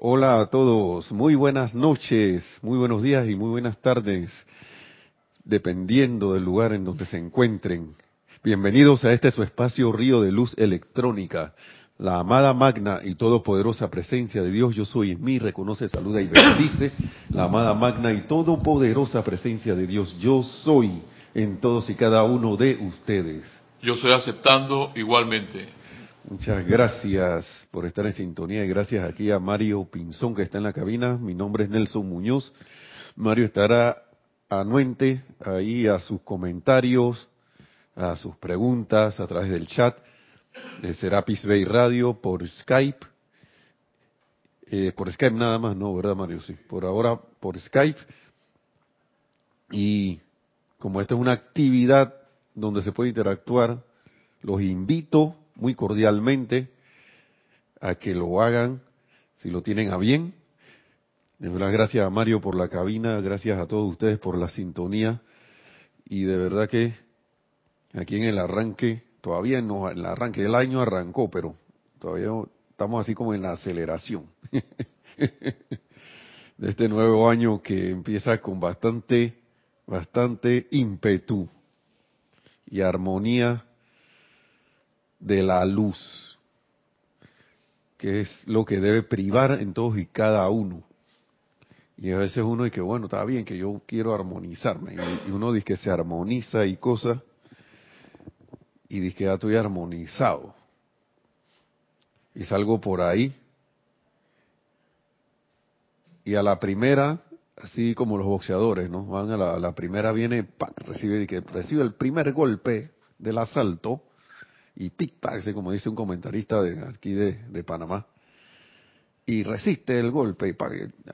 Hola a todos, muy buenas noches, muy buenos días y muy buenas tardes, dependiendo del lugar en donde se encuentren. Bienvenidos a este su espacio Río de Luz Electrónica. La amada magna y todopoderosa presencia de Dios, yo soy en mí, reconoce, saluda y bendice. La amada magna y todopoderosa presencia de Dios, yo soy en todos y cada uno de ustedes. Yo estoy aceptando igualmente. Muchas gracias por estar en sintonía y gracias aquí a Mario Pinzón que está en la cabina. Mi nombre es Nelson Muñoz. Mario estará anuente ahí a sus comentarios, a sus preguntas a través del chat de Serapis Bay Radio por Skype. Eh, por Skype nada más, no, ¿verdad Mario? Sí, por ahora por Skype. Y como esta es una actividad donde se puede interactuar, los invito muy cordialmente a que lo hagan si lo tienen a bien. De gracias a Mario por la cabina, gracias a todos ustedes por la sintonía y de verdad que aquí en el arranque, todavía no, el arranque del año arrancó, pero todavía estamos así como en la aceleración de este nuevo año que empieza con bastante, bastante ímpetu y armonía de la luz, que es lo que debe privar en todos y cada uno. Y a veces uno dice bueno, está bien, que yo quiero armonizarme. Y uno dice que se armoniza y cosas, y dice que ya estoy armonizado. Y salgo por ahí. Y a la primera, así como los boxeadores, ¿no? Van a la, primera, viene, recibe, que recibe el primer golpe del asalto y pic como dice un comentarista de aquí de, Panamá, y resiste el golpe,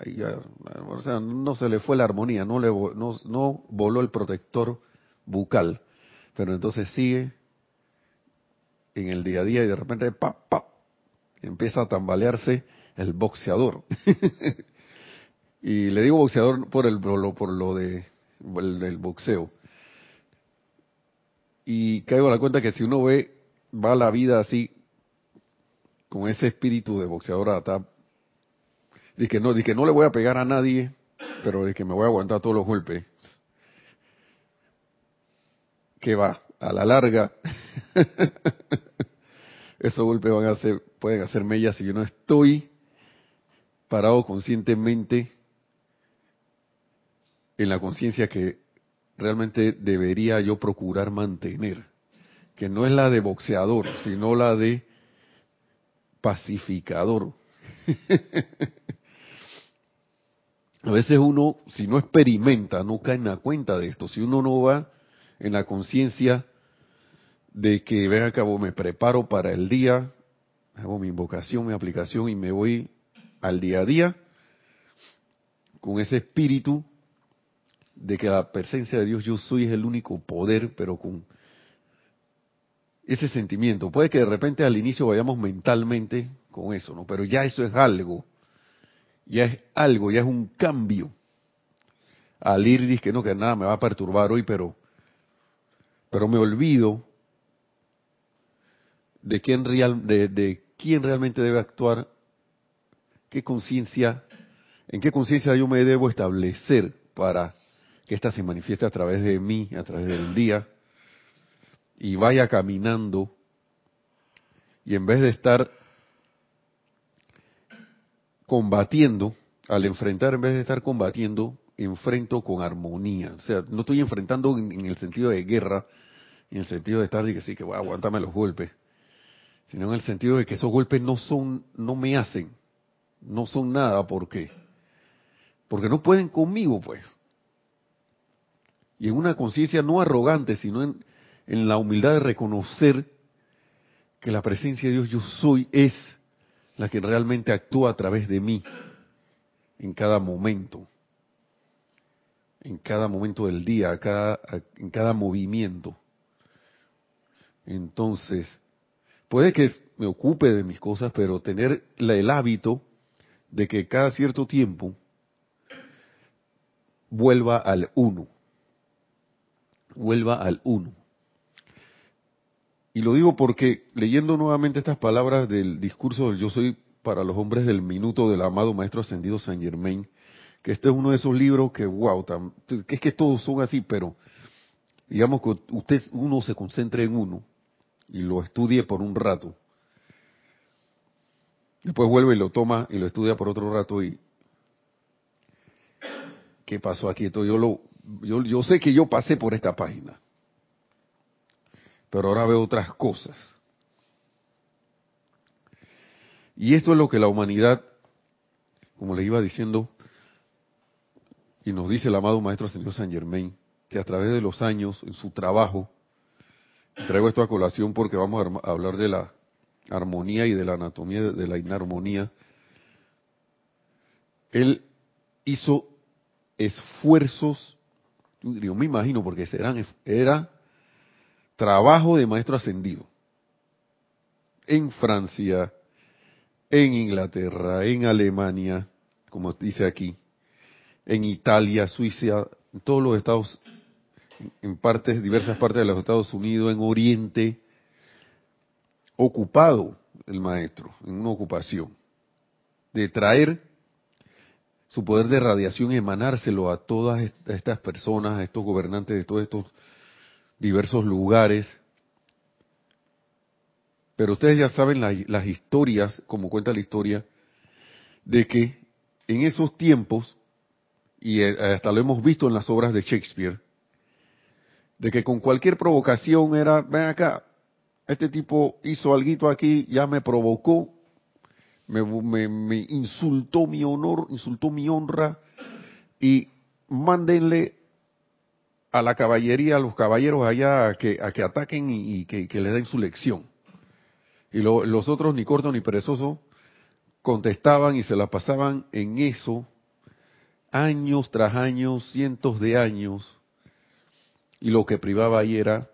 y, o sea, no se le fue la armonía, no, le, no, no voló el protector bucal, pero entonces sigue en el día a día y de repente pa, pa, empieza a tambalearse el boxeador. y le digo boxeador por el por lo de el, boxeo. Y caigo a la cuenta que si uno ve va la vida así, con ese espíritu de boxeador hasta Dice que no, dice que no le voy a pegar a nadie, pero dice que me voy a aguantar todos los golpes. Que va, a la larga, esos golpes van a ser, pueden hacer mellas si yo no estoy parado conscientemente en la conciencia que realmente debería yo procurar mantener que no es la de boxeador, sino la de pacificador. a veces uno, si no experimenta, no cae en la cuenta de esto. Si uno no va en la conciencia de que, ven a cabo, me preparo para el día, hago mi invocación, mi aplicación y me voy al día a día con ese espíritu de que la presencia de Dios yo soy es el único poder, pero con ese sentimiento. Puede que de repente al inicio vayamos mentalmente con eso, ¿no? Pero ya eso es algo. Ya es algo, ya es un cambio. Al ir dice que no, que nada me va a perturbar hoy, pero, pero me olvido de quién, real, de, de quién realmente debe actuar, qué conciencia, en qué conciencia yo me debo establecer para que ésta se manifieste a través de mí, a través del día, y vaya caminando y en vez de estar combatiendo, al enfrentar, en vez de estar combatiendo, enfrento con armonía. O sea, no estoy enfrentando en, el sentido de guerra, en el sentido de estar y que sí, que voy a aguantarme los golpes, sino en el sentido de que esos golpes no son, no me hacen, no son nada, ¿por qué? Porque no pueden conmigo, pues. Y en una conciencia no arrogante, sino en, en la humildad de reconocer que la presencia de Dios yo soy es la que realmente actúa a través de mí en cada momento, en cada momento del día, en cada movimiento. Entonces, puede que me ocupe de mis cosas, pero tener el hábito de que cada cierto tiempo vuelva al uno, vuelva al uno. Y lo digo porque leyendo nuevamente estas palabras del discurso del yo soy para los hombres del minuto del amado Maestro Ascendido San Germain, que este es uno de esos libros que, wow, que es que todos son así, pero digamos que usted, uno se concentre en uno y lo estudie por un rato. Después vuelve y lo toma y lo estudia por otro rato y ¿qué pasó aquí? Esto yo lo yo, yo sé que yo pasé por esta página. Pero ahora veo otras cosas. Y esto es lo que la humanidad, como le iba diciendo, y nos dice el amado Maestro Señor San Germain, que a través de los años, en su trabajo, traigo esto a colación porque vamos a hablar de la armonía y de la anatomía de la inarmonía, él hizo esfuerzos, yo me imagino, porque eran, era trabajo de maestro ascendido. En Francia, en Inglaterra, en Alemania, como dice aquí, en Italia, Suiza, en todos los estados, en partes, diversas partes de los Estados Unidos, en Oriente, ocupado el maestro, en una ocupación, de traer su poder de radiación emanárselo a todas estas personas, a estos gobernantes de todos estos diversos lugares. Pero ustedes ya saben las historias, como cuenta la historia, de que en esos tiempos, y eh, hasta lo hemos visto en las obras de Shakespeare, de que con cualquier provocación era, ven acá, este tipo hizo algo aquí, ya me provocó, me, me, insultó mi honor, insultó mi honra, y mándenle a la caballería, a los caballeros allá a que, ataquen y, que, le den su lección. Y los otros, ni corto ni perezoso, contestaban y se la pasaban en eso, años tras años, cientos de años, y lo que privaba ahí era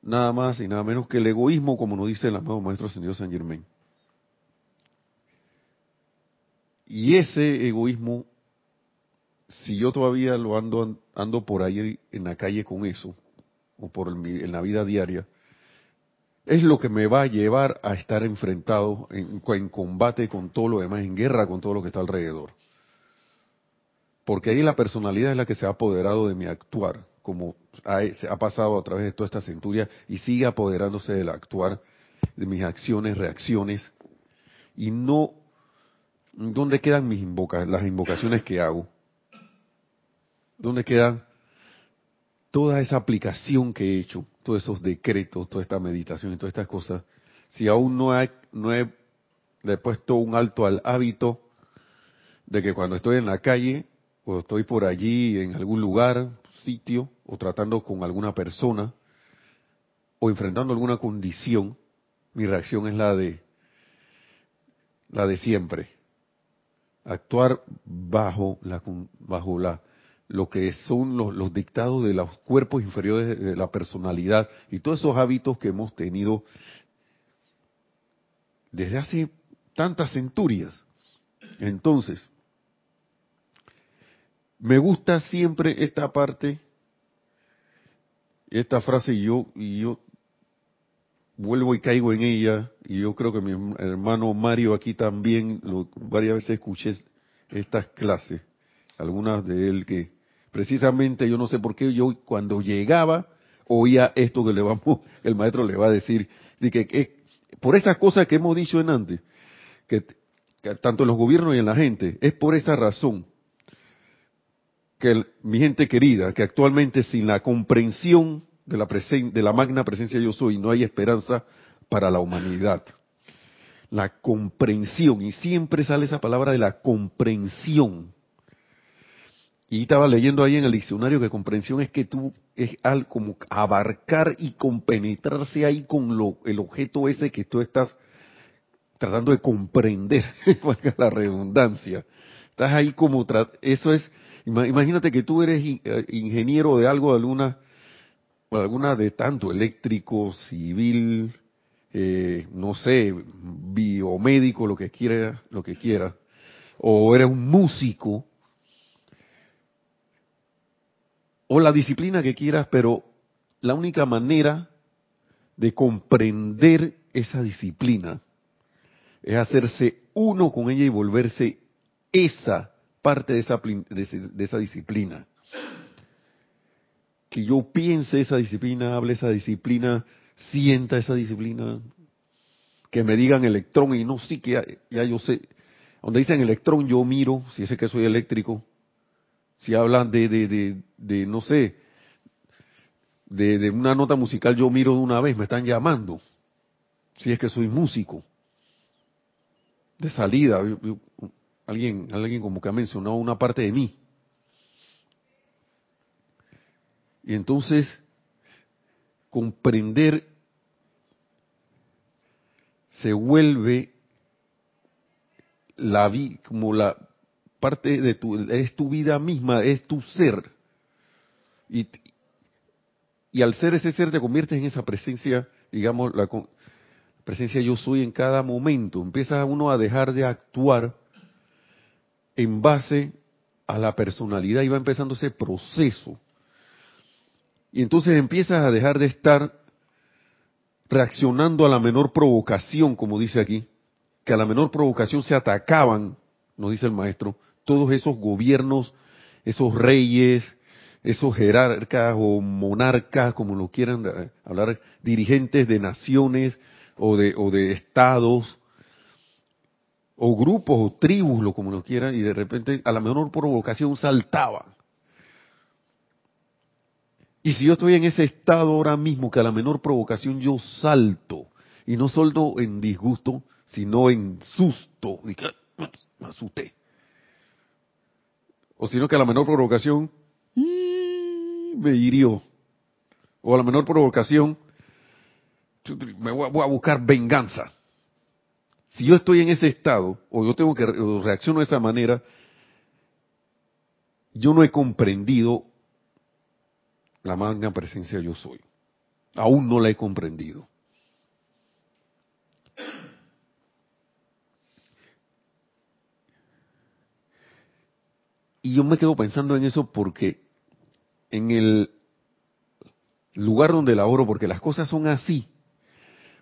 nada más y nada menos que el egoísmo, como nos dice el amado Maestro Ascendido San Germain. Y ese egoísmo, si yo todavía lo ando, ando por ahí en la calle con eso, o por en la vida diaria, es lo que me va a llevar a estar enfrentado en, combate con todo lo demás, en guerra con todo lo que está alrededor. Porque ahí la personalidad es la que se ha apoderado de mi actuar como ha, se ha pasado a través de toda esta centuria y sigue apoderándose del actuar, de mis acciones, reacciones, y no, ¿dónde quedan mis las invocaciones que hago? ¿Dónde quedan toda esa aplicación que he hecho, todos esos decretos, toda esta meditación y todas estas cosas? Si aún no, hay, no he, he puesto un alto al hábito de que cuando estoy en la calle o estoy por allí en algún lugar, sitio o tratando con alguna persona o enfrentando alguna condición, mi reacción es la de la de siempre. Actuar bajo la bajo la lo que son los, dictados de los cuerpos inferiores de la personalidad y todos esos hábitos que hemos tenido desde hace tantas centurias. Entonces, me gusta siempre esta parte, esta frase, y yo, y yo vuelvo y caigo en ella, y yo creo que mi hermano Mario aquí también, lo, varias veces escuché estas clases, algunas de él que precisamente yo no sé por qué yo cuando llegaba oía esto que le vamos, el maestro le va a decir, de que, por esas cosas que hemos dicho en antes, que tanto en los gobiernos y en la gente, es por esa razón que mi gente querida, que actualmente sin la comprensión de la, de la magna presencia yo soy, no hay esperanza para la humanidad. La comprensión, y siempre sale esa palabra de la comprensión. Y estaba leyendo ahí en el diccionario que comprensión es que tú es al como abarcar y compenetrarse ahí con lo, el objeto ese que tú estás tratando de comprender, la redundancia. Estás ahí como, eso es Imagínate que tú eres eh, ingeniero de algo, de alguna, alguna de tanto, eléctrico, civil, eh, no sé, biomédico, lo que quiera, lo que quiera, o eres un músico, o la disciplina que quieras, pero la única manera de comprender esa disciplina es hacerse uno con ella y volverse esa parte de esa, de esa disciplina. Que yo piense esa disciplina, hable esa disciplina, sienta esa disciplina, que me digan electrón y no sí que ya, yo sé, donde dicen electrón yo miro, si ese que soy eléctrico, si hablan de, de, de, no sé, de, de, una nota musical yo miro de una vez, me están llamando, si es que soy músico, de salida, alguien, alguien como que ha mencionado una parte de mí. Y entonces, comprender se vuelve la vida, como la parte de tu, es tu vida misma, es tu ser. Y, y al ser ese ser te conviertes en esa presencia, digamos, la presencia yo soy en cada momento. Empieza uno a dejar de actuar en base a la personalidad y va empezando ese proceso. Y entonces empiezas a dejar de estar reaccionando a la menor provocación, como dice aquí, que a la menor provocación se atacaban, nos dice el maestro, todos esos gobiernos, esos reyes, esos jerarcas o monarcas, como lo quieran eh, hablar, dirigentes de naciones o de, o de estados, o grupos o tribus, lo como lo quieran, y de repente a la menor provocación saltaban. Y si yo estoy en ese estado ahora mismo, que a la menor provocación yo salto, y no salto en disgusto, sino en susto, y me asusté. O sino que a la menor provocación me hirió. O a la menor provocación me voy a buscar venganza. Si yo estoy en ese estado, o yo tengo que reaccionar de esa manera, yo no he comprendido la magna presencia yo soy. Aún no la he comprendido. Y yo me quedo pensando en eso porque en el lugar donde laboro, porque las cosas son así,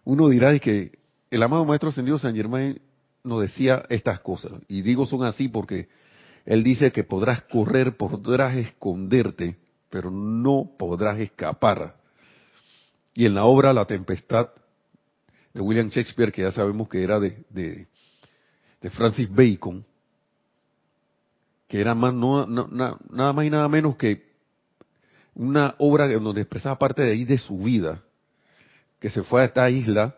uno dirá que el amado Maestro Ascendido San Germain nos decía estas cosas. Y digo son así porque él dice que podrás correr, podrás esconderte, pero no podrás escapar. Y en la obra La Tempestad de William Shakespeare, que ya sabemos que era de, de, Francis Bacon, que era más, no, nada más y nada menos que una obra donde expresaba parte de ahí de su vida, que se fue a esta isla,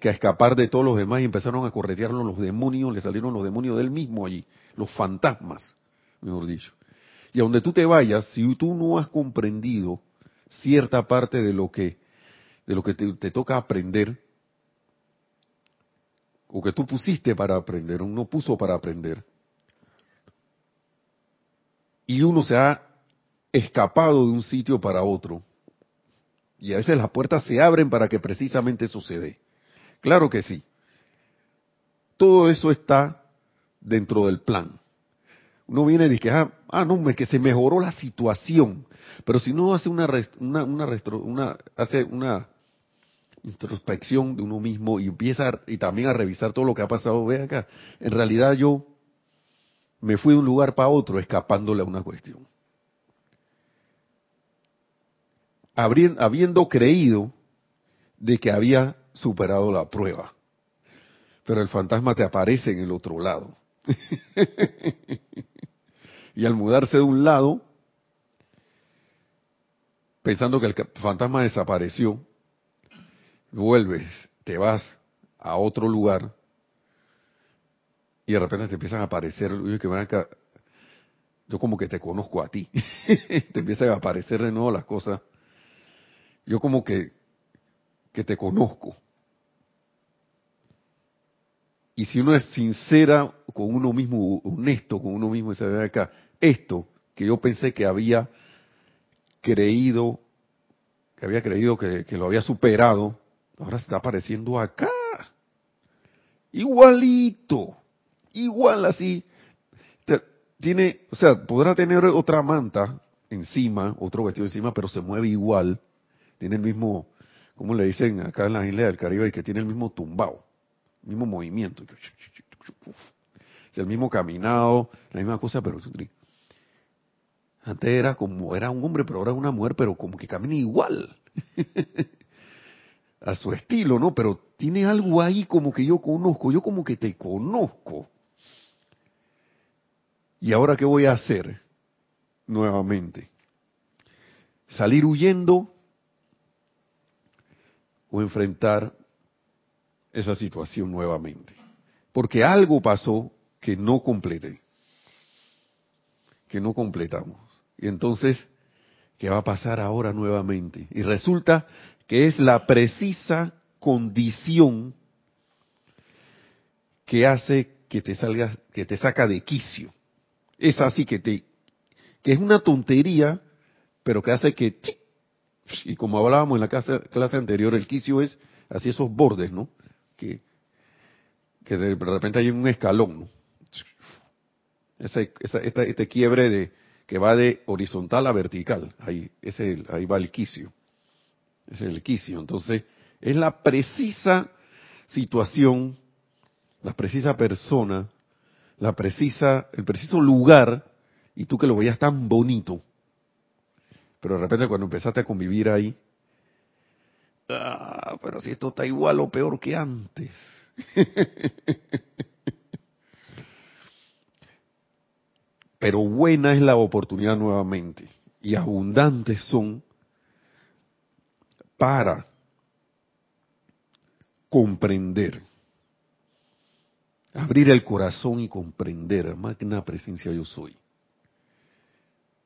que a escapar de todos los demás y empezaron a corretearlo los demonios, le salieron los demonios del mismo allí, los fantasmas, mejor dicho. Y a donde tú te vayas, si tú no has comprendido cierta parte de lo que, de lo que te, toca aprender, o que tú pusiste para aprender, uno puso para aprender, y uno se ha escapado de un sitio para otro, y a veces las puertas se abren para que precisamente sucede. Claro que sí. Todo eso está dentro del plan uno viene y dice, ah, ah no, que se mejoró la situación. Pero si uno hace una, una, una, hace una introspección de uno mismo y empieza y también a revisar todo lo que ha pasado, ve acá, en realidad yo me fui de un lugar para otro escapándole a una cuestión. habiendo creído de que había superado la prueba. Pero el fantasma te aparece en el otro lado. y al mudarse de un lado, pensando que el fantasma desapareció, vuelves, te vas a otro lugar y de repente te empiezan a aparecer, que yo como que te conozco a ti, te empiezan a aparecer de nuevo las cosas, yo como que, que te conozco. Y si uno es sincera con uno mismo, honesto con uno mismo, y se ve acá, esto que yo pensé que había creído, que había creído que, lo había superado, ahora se está apareciendo acá. Igualito, igual así. Tiene, o sea, podrá tener otra manta encima, otro vestido encima, pero se mueve igual. Tiene el mismo, como le dicen acá en la isla del Caribe, que tiene el mismo tumbao mismo movimiento. Es el mismo caminado, la misma cosa, pero antes era como, era un hombre, pero ahora es una mujer, pero como que camina igual. a su estilo, ¿no? Pero tiene algo ahí como que yo conozco, yo como que te conozco. ¿Y ahora qué voy a hacer? Nuevamente. ¿Salir huyendo o enfrentar esa situación nuevamente? Porque algo pasó que no completé, que no completamos. Y entonces, ¿qué va a pasar ahora nuevamente? Y resulta que es la precisa condición que hace que te salga, que te saca de quicio. Es así que te, que es una tontería, pero que hace que, y como hablábamos en la clase, clase anterior, el quicio es así esos bordes, ¿no? Que, que de repente hay un escalón, ¿no? Ese, este quiebre de, que va de horizontal a vertical, ahí, ese, ahí va el quicio. Es el quicio. Entonces, es la precisa situación, la precisa persona, la precisa, el preciso lugar, y tú que lo veías tan bonito. Pero de repente cuando empezaste a convivir ahí, ah, pero si esto está igual o peor que antes. pero buena es la oportunidad nuevamente y abundantes son para comprender, abrir el corazón y comprender, magna presencia yo soy.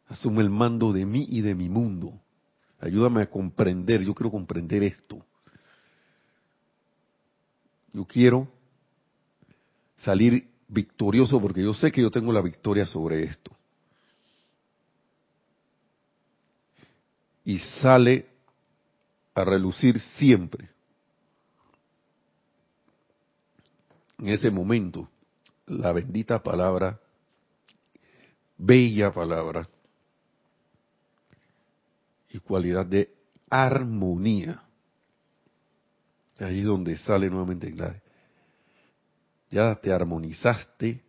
Asume el mando de mí y de mi mundo. Ayúdame a comprender, yo quiero comprender esto. Yo quiero salir victorioso porque yo sé que yo tengo la victoria sobre esto. Y sale a relucir siempre. En ese momento, la bendita palabra, bella palabra, y cualidad de armonía. Ahí donde sale nuevamente la, ya te armonizaste,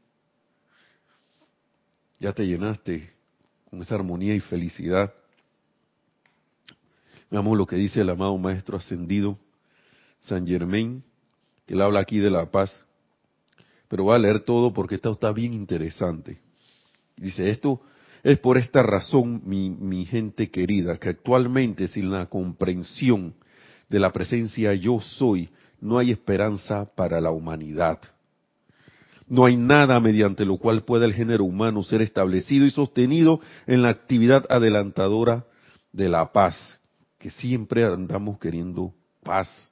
ya te llenaste con esa armonía y felicidad Veamos lo que dice el amado Maestro Ascendido, San Germain, que él habla aquí de la paz. Pero voy a leer todo porque esto está bien interesante. Dice, esto es por esta razón, mi, mi gente querida, que actualmente sin la comprensión de la presencia yo soy, no hay esperanza para la humanidad. No hay nada mediante lo cual pueda el género humano ser establecido y sostenido en la actividad adelantadora de la paz, que siempre andamos queriendo paz.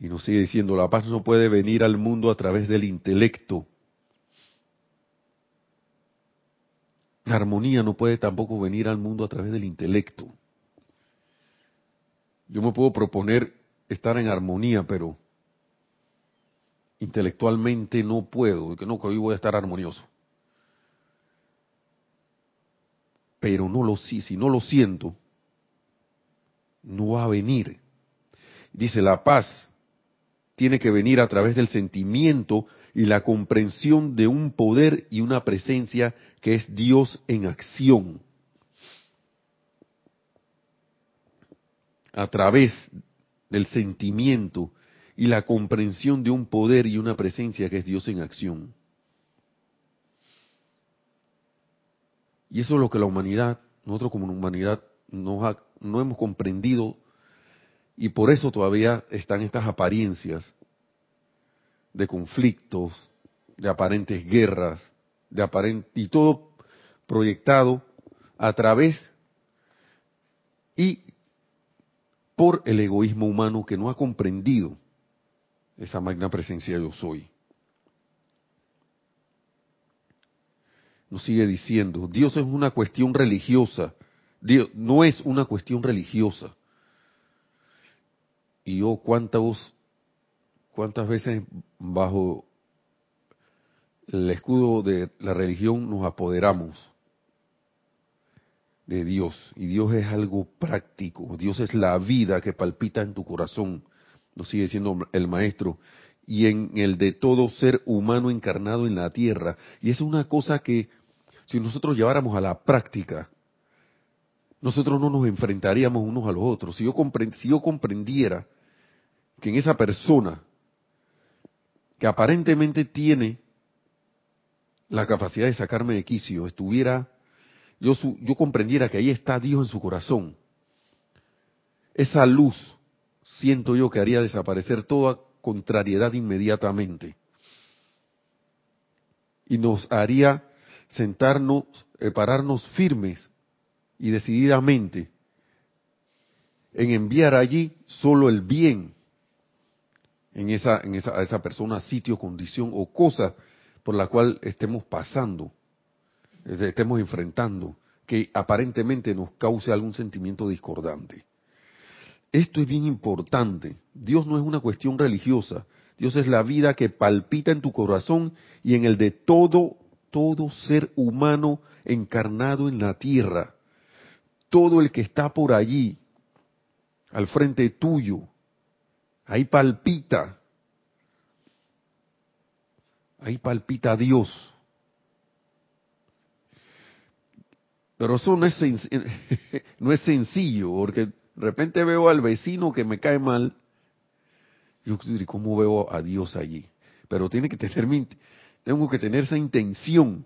Y nos sigue diciendo, la paz no puede venir al mundo a través del intelecto. La armonía no puede tampoco venir al mundo a través del intelecto. Yo me puedo proponer estar en armonía, pero intelectualmente no puedo, que no, que hoy voy a estar armonioso. Pero no lo si no lo siento, no va a venir. Dice, la paz tiene que venir a través del sentimiento y la comprensión de un poder y una presencia que es Dios en acción. A través del sentimiento y la comprensión de un poder y una presencia que es Dios en acción. Y eso es lo que la humanidad, nosotros como humanidad, nos ha no hemos comprendido y por eso todavía están estas apariencias de conflictos, de aparentes guerras, de aparente, y todo proyectado a través y por el egoísmo humano que no ha comprendido esa magna presencia yo soy. Nos sigue diciendo, Dios es una cuestión religiosa Dios, no es una cuestión religiosa. Y yo cuántas, cuántas veces bajo el escudo de la religión nos apoderamos de Dios. Y Dios es algo práctico. Dios es la vida que palpita en tu corazón. Nos sigue diciendo el maestro. y en el de todo ser humano encarnado en la tierra. Y es una cosa que si nosotros lleváramos a la práctica, nosotros no nos enfrentaríamos unos a los otros. Si yo comprendiera que en esa persona que aparentemente tiene la capacidad de sacarme de quicio, estuviera, yo, yo comprendiera que ahí está Dios en su corazón, esa luz siento yo que haría desaparecer toda contrariedad inmediatamente. Y nos haría sentarnos, eh, pararnos firmes y decididamente en enviar allí solo el bien en esa, en esa, a esa persona, sitio, condición o cosa por la cual estemos pasando, estemos enfrentando, que aparentemente nos cause algún sentimiento discordante. Esto es bien importante. Dios no es una cuestión religiosa. Dios es la vida que palpita en tu corazón y en el de todo, todo ser humano encarnado en la tierra. Todo el que está por allí, al frente tuyo, ahí palpita. Ahí palpita Dios. Pero eso no es, no es sencillo, porque de repente veo al vecino que me cae mal. Yo ¿cómo veo a Dios allí? Pero tiene que tener tengo que tener esa intención.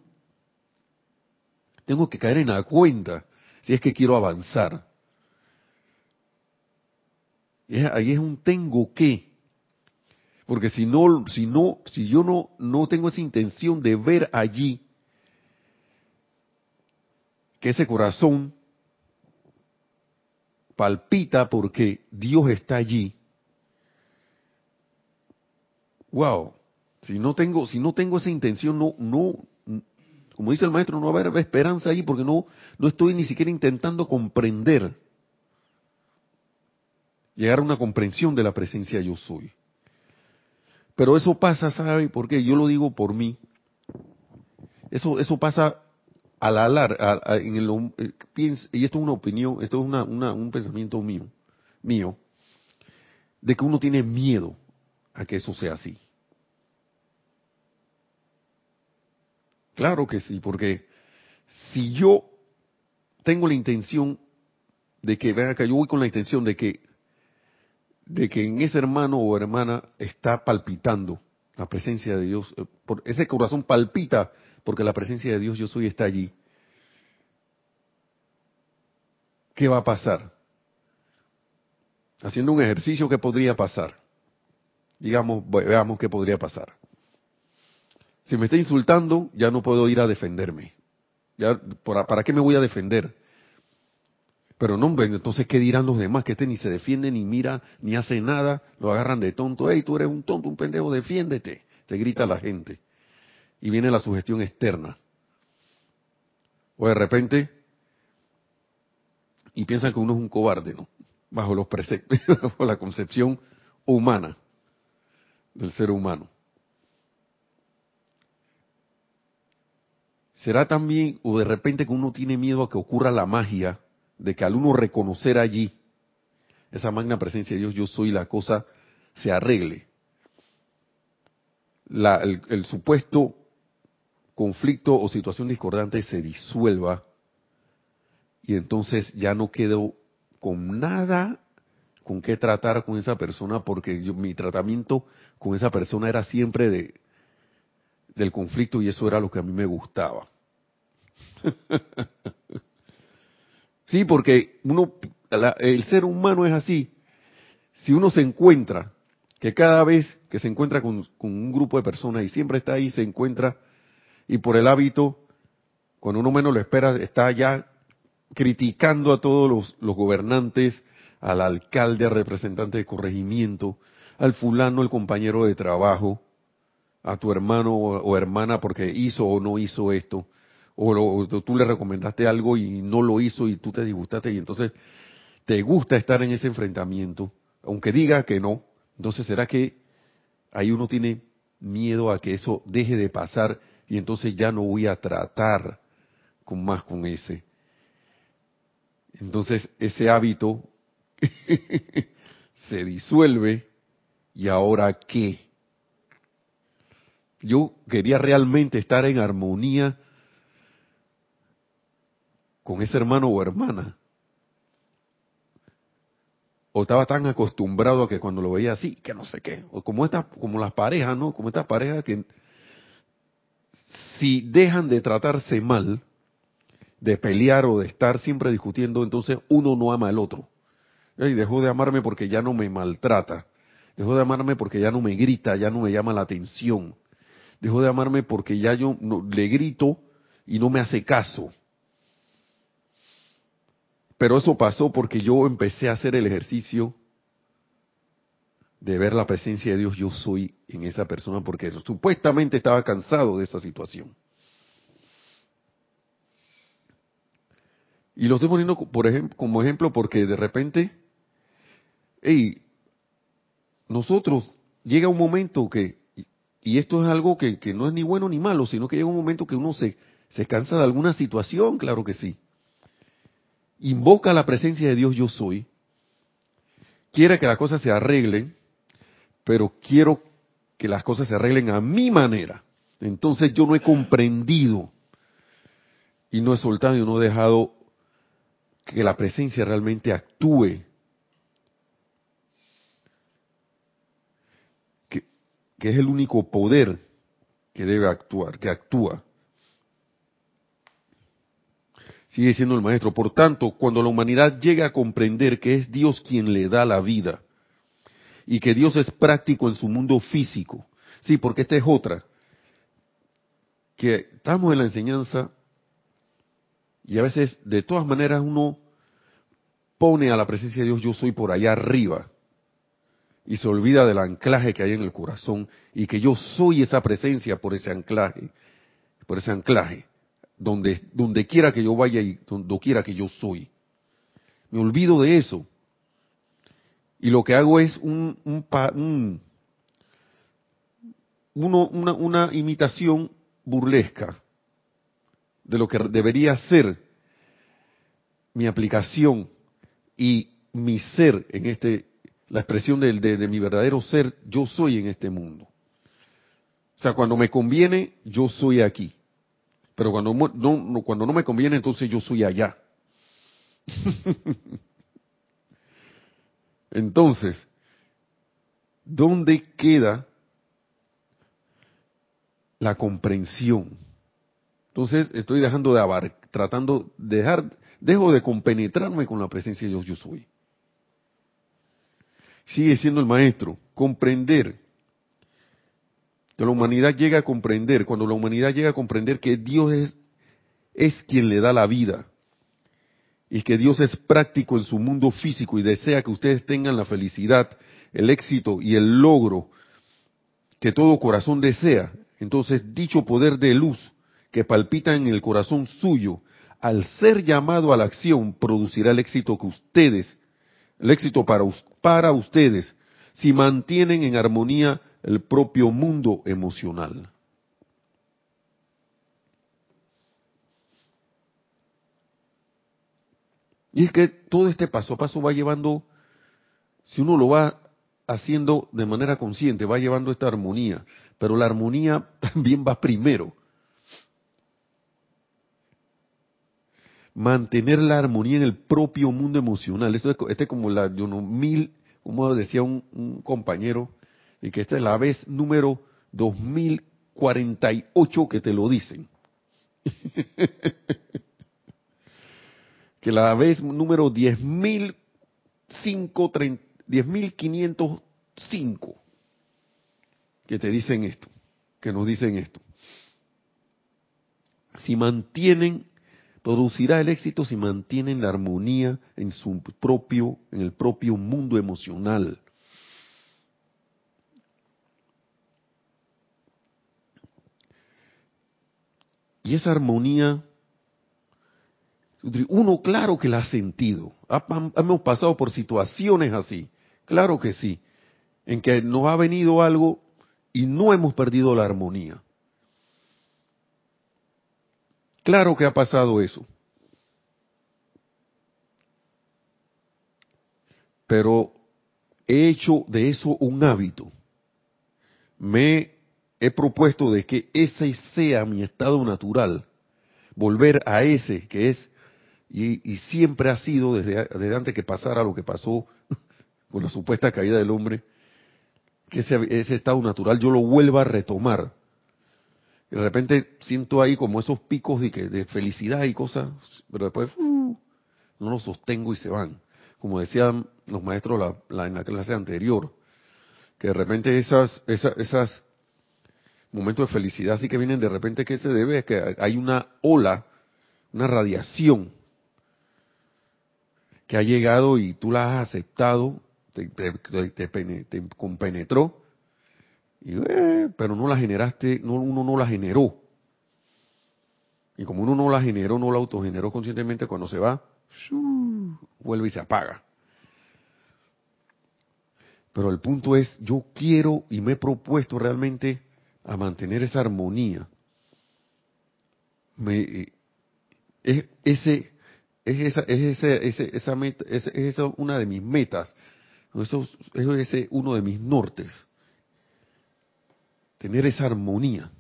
Tengo que caer en la cuenta si es que quiero avanzar. Ahí es un tengo que. Porque si no, si no, si yo no, no tengo esa intención de ver allí que ese corazón palpita porque Dios está allí. Wow, si no tengo, si no tengo esa intención, no, no, como dice el maestro, no va a haber esperanza ahí porque no, no estoy ni siquiera intentando comprender, llegar a una comprensión de la presencia yo soy. Pero eso pasa, ¿sabe por qué? Yo lo digo por mí. Eso, eso pasa al alar, en el, eh, y esto es una opinión, esto es una, un pensamiento mío, mío, de que uno tiene miedo a que eso sea así. Claro que sí, porque si yo tengo la intención de que, vean acá, yo voy con la intención de que, de que en ese hermano o hermana está palpitando la presencia de Dios, eh, por ese corazón palpita porque la presencia de Dios yo soy está allí. ¿Qué va a pasar? Haciendo un ejercicio, ¿qué podría pasar? Digamos, veamos qué podría pasar. Si me está insultando, ya no puedo ir a defenderme. ¿Para qué me voy a defender? Pero no, entonces, ¿qué dirán los demás? Que este ni se defiende, ni mira, ni hace nada, lo agarran de tonto. Hey, tú eres un tonto, un pendejo, defiéndete. Te grita la gente y viene la sugestión externa. O de repente, y piensan que uno es un cobarde, ¿no? Bajo los preceptos, bajo la concepción humana del ser humano. ¿Será también, o de repente que uno tiene miedo a que ocurra la magia, de que al uno reconocer allí esa magna presencia de Dios, yo soy la cosa, se arregle? El supuesto conflicto o situación discordante se disuelva y entonces ya no quedo con nada con qué tratar con esa persona porque mi tratamiento con esa persona era siempre de del conflicto y eso era lo que a mí me gustaba. sí, porque uno el ser humano es así. Si uno se encuentra que cada vez que se encuentra con, un grupo de personas y siempre está ahí, se encuentra y por el hábito, cuando uno menos lo espera, está ya criticando a todos los, gobernantes, al alcalde, al representante de corregimiento, al fulano, el compañero de trabajo, a tu hermano o, hermana porque hizo o no hizo esto, o, tú le recomendaste algo y no lo hizo y tú te disgustaste y entonces te gusta estar en ese enfrentamiento, aunque diga que no, entonces será que ahí uno tiene miedo a que eso deje de pasar y entonces ya no voy a tratar con más con ese. Entonces ese hábito se disuelve y ahora qué? yo quería realmente estar en armonía con ese hermano o hermana. O estaba tan acostumbrado a que cuando lo veía así, que no sé qué. O como esta, como las parejas, ¿no? Como estas parejas que si dejan de tratarse mal, de pelear o de estar siempre discutiendo, entonces uno no ama al otro. Y dejó de amarme porque ya no me maltrata. Dejó de amarme porque ya no me grita, ya no me llama la atención. Dejó de amarme porque ya yo no, le grito y no me hace caso. Pero eso pasó porque yo empecé a hacer el ejercicio de ver la presencia de Dios yo soy en esa persona porque supuestamente estaba cansado de esa situación. Y lo estoy poniendo por ejemplo, como ejemplo porque de repente, hey, nosotros llega un momento que, y esto es algo que, que, no es ni bueno ni malo, sino que llega un momento que uno se, se cansa de alguna situación, claro que sí invoca la presencia de Dios yo soy, quiere que las cosas se arreglen, pero quiero que las cosas se arreglen a mi manera. Entonces yo no he comprendido y no he soltado y no he dejado que la presencia realmente actúe. Que, que es el único poder que debe actuar, que actúa. Sigue diciendo el maestro, por tanto, cuando la humanidad llega a comprender que es Dios quien le da la vida y que Dios es práctico en su mundo físico, sí, porque esta es otra, que estamos en la enseñanza y a veces de todas maneras uno pone a la presencia de Dios yo soy por allá arriba y se olvida del anclaje que hay en el corazón y que yo soy esa presencia por ese anclaje, por ese anclaje donde, donde quiera que yo vaya y donde quiera que yo soy. Me olvido de eso. Y lo que hago es un, un, uno, una, una imitación burlesca de lo que debería ser mi aplicación y mi ser en este, la expresión de, de, de, mi verdadero ser, yo soy en este mundo. O sea, cuando me conviene, yo soy aquí. Pero cuando no, cuando no me conviene, entonces yo soy allá. entonces, ¿dónde queda la comprensión? Entonces, estoy dejando de abarcar, tratando de dejar, dejo de compenetrarme con la presencia de Dios yo soy. Sigue siendo el maestro, comprender que la humanidad llega a comprender, cuando la humanidad llega a comprender que Dios es, es quien le da la vida y que Dios es práctico en su mundo físico y desea que ustedes tengan la felicidad, el éxito y el logro que todo corazón desea, entonces dicho poder de luz que palpita en el corazón suyo, al ser llamado a la acción, producirá el éxito que ustedes, el éxito para, para ustedes, si mantienen en armonía el propio mundo emocional. Y es que todo este paso a paso va llevando, si uno lo va haciendo de manera consciente, va llevando esta armonía, pero la armonía también va primero. Mantener la armonía en el propio mundo emocional. Esto es, este es como la mil, como decía un compañero, y que esta es la vez número 2048 que te lo dicen. que la vez número 10.505 que te dicen esto, que nos dicen esto. Si mantienen, producirá el éxito si mantienen la armonía en su propio, en el propio mundo emocional. Y esa armonía, uno claro que la ha sentido. Hemos pasado por situaciones así, claro que sí, en que nos ha venido algo y no hemos perdido la armonía. Claro que ha pasado eso. Pero he hecho de eso un hábito. Me he propuesto de que ese sea mi estado natural, volver a ese que es y, siempre ha sido desde, antes que pasara lo que pasó con la supuesta caída del hombre, que ese, estado natural yo lo vuelva a retomar. de repente siento ahí como esos picos de, que, de felicidad y cosas, pero después no los sostengo y se van. Como decían los maestros en la clase anterior, que de repente esas, esas, esas momentos de felicidad sí que vienen de repente que se debe es que hay una ola, una radiación que ha llegado y tú la has aceptado, te, te, compenetró, eh, pero no la generaste, no, uno no la generó. Y como uno no la generó, no la autogeneró conscientemente, cuando se va, vuelve y se apaga. Pero el punto es, yo quiero y me he propuesto realmente a mantener esa armonía. Me, eh, es, ese, es esa, es ese, ese, esa meta, es, esa una de mis metas. Eso es ese uno de mis nortes. Tener esa armonía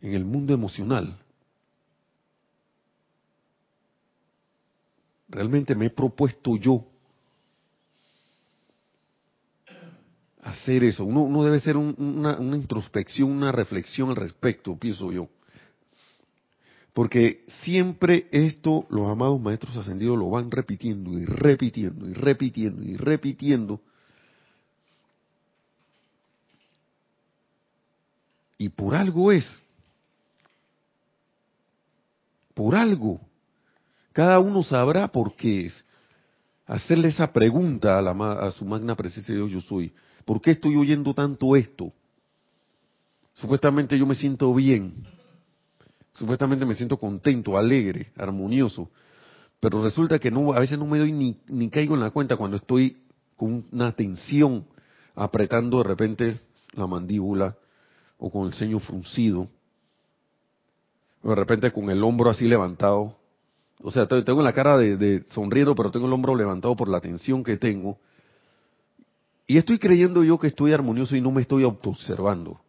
en el mundo emocional. Realmente me he propuesto yo hacer eso. Uno, debe ser una, introspección, una reflexión al respecto, pienso yo. Porque siempre esto los amados maestros ascendidos lo van repitiendo y repitiendo y repitiendo y repitiendo. Y por algo es. Por algo. Cada uno sabrá por qué es. Hacerle esa pregunta a, la, a su magna presencia de Dios yo soy. ¿Por qué estoy oyendo tanto esto? Supuestamente yo me siento bien. Supuestamente me siento contento, alegre, armonioso. Pero resulta que no, a veces no me doy ni, ni caigo en la cuenta cuando estoy con una tensión apretando de repente la mandíbula o con el ceño fruncido. O de repente con el hombro así levantado. O sea, tengo la cara de, de sonriendo, pero tengo el hombro levantado por la tensión que tengo. Y estoy creyendo yo que estoy armonioso y no me estoy autoobservando.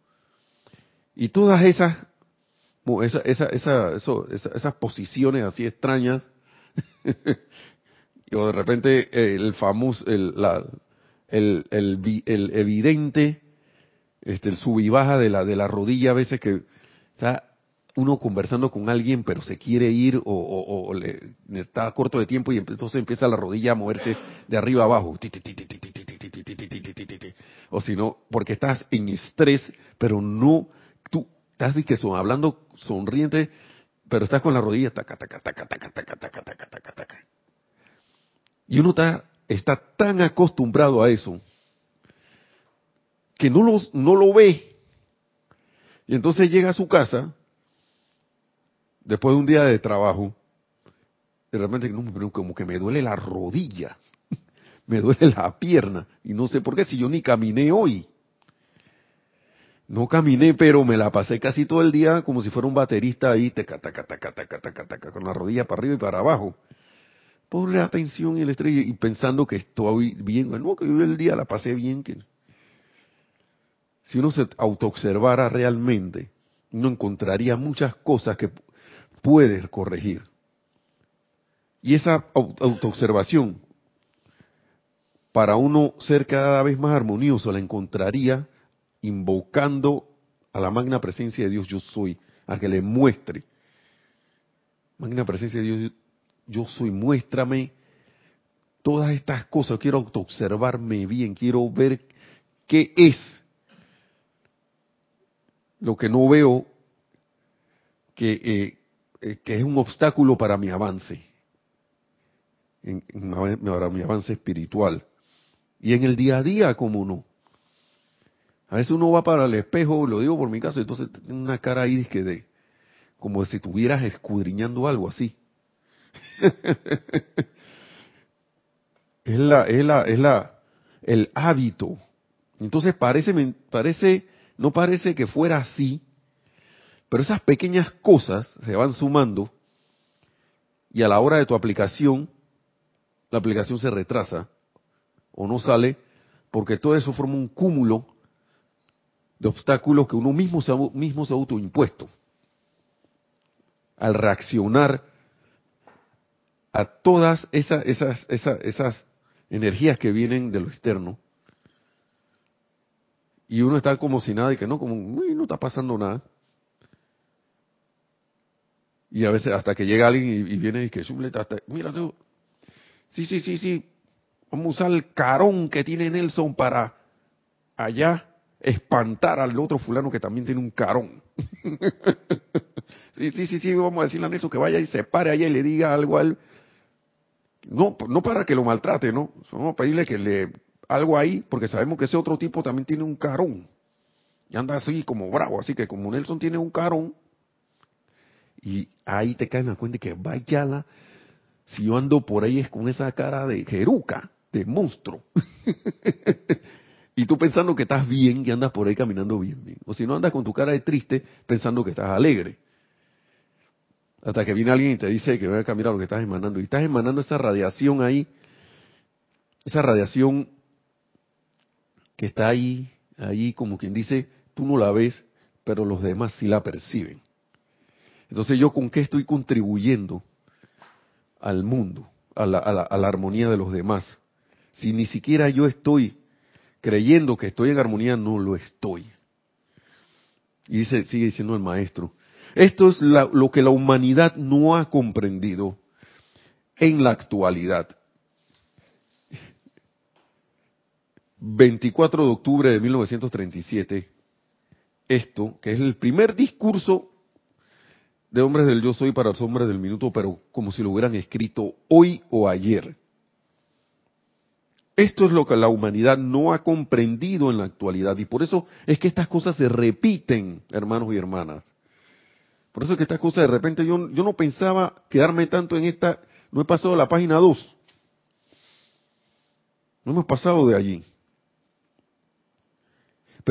Y todas esas, esa, esa, esas posiciones así extrañas, o de repente el famoso, el, la, el, el, evidente, este, el sub y baja de la, de la rodilla a veces que está uno conversando con alguien pero se quiere ir o, le, está corto de tiempo y entonces empieza la rodilla a moverse de arriba abajo o si no, porque estás en estrés, pero no, tú estás que son, hablando sonriente, pero estás con la rodilla taca, taca, taca, taca, taca, taca, taca, taca, taca. Y uno está, está tan acostumbrado a eso que no, los, no lo ve. Y entonces llega a su casa, después de un día de trabajo, de repente como que me duele la rodilla me duele la pierna y no sé por qué si yo ni caminé hoy. No caminé, pero me la pasé casi todo el día como si fuera un baterista ahí, taca, taca, taca, taca, taca, taca, con la rodilla para arriba y para abajo. Por la tensión y el estrés y pensando que estoy bien. No, que yo el día la pasé bien. Que... Si uno se autoobservara realmente, uno encontraría muchas cosas que puedes corregir. Y esa autoobservación para uno ser cada vez más armonioso, la encontraría invocando a la magna presencia de Dios yo soy, a que le muestre. Magna presencia de Dios yo soy, muéstrame todas estas cosas, quiero autoobservarme bien, quiero ver qué es lo que no veo que, eh, que es un obstáculo para mi avance, para mi avance espiritual. Y en el día a día, como no. A veces uno va para el espejo, lo digo por mi caso, entonces tiene una cara ahí que de, como si estuvieras escudriñando algo así. es la, es la, es la, el hábito. Entonces parece, parece, no parece que fuera así, pero esas pequeñas cosas se van sumando y a la hora de tu aplicación, la aplicación se retrasa o no sale, porque todo eso forma un cúmulo de obstáculos que uno mismo se, mismo se ha autoimpuesto. Al reaccionar a todas esas, esas, esas, energías que vienen de lo externo, y uno está como si nada y que no, como, no está pasando nada. Y a veces hasta que llega alguien y, viene y que hasta, mira tú, sí, sí, sí, sí, vamos a usar el carón que tiene Nelson para allá espantar al otro fulano que también tiene un carón. sí, sí, sí, sí, vamos a decirle a Nelson que vaya y se pare allá y le diga algo a él. No, no para que lo maltrate, ¿no? Vamos a pedirle que le algo ahí, porque sabemos que ese otro tipo también tiene un carón. Y anda así como bravo, así que como Nelson tiene un carón, y ahí te caes en la cuenta que vaya la, si yo ando por ahí es con esa cara de jeruca, de monstruo. y tú pensando que estás bien y andas por ahí caminando bien, bien. O si no andas con tu cara de triste pensando que estás alegre. Hasta que viene alguien y te dice que voy a caminar lo que estás emanando. Y estás emanando esa radiación ahí, esa radiación que está ahí, ahí como quien dice, tú no la ves, pero los demás sí la perciben. Entonces yo con qué estoy contribuyendo al mundo, a la, armonía de los demás. Si ni siquiera yo estoy creyendo que estoy en armonía, no lo estoy. Y sigue diciendo el maestro, esto es lo que la humanidad no ha comprendido en la actualidad. 24 de octubre de 1937, esto, que es el primer discurso de hombres del yo soy para los hombres del minuto, pero como si lo hubieran escrito hoy o ayer. Esto es lo que la humanidad no ha comprendido en la actualidad y por eso es que estas cosas se repiten, hermanos y hermanas. Por eso es que estas cosas de repente yo, yo no pensaba quedarme tanto en esta, no he pasado a la página 2. No hemos pasado de allí.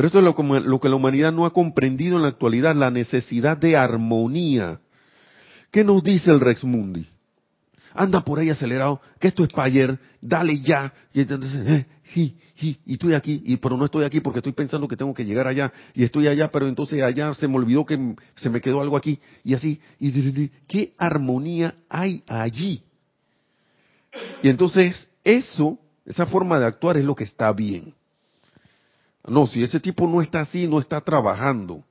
Pero esto es lo, que la humanidad no ha comprendido en la actualidad, la necesidad de armonía. ¿Qué nos dice el Rex Mundi? Anda por ahí acelerado, que esto es para ayer, dale ya. Y entonces, eh, y estoy aquí, y pero no estoy aquí porque estoy pensando que tengo que llegar allá, y estoy allá, pero entonces allá se me olvidó que se me quedó algo aquí, y así, y qué armonía hay allí. Y entonces eso, esa forma de actuar es lo que está bien. No, si ese tipo no está así, no está trabajando.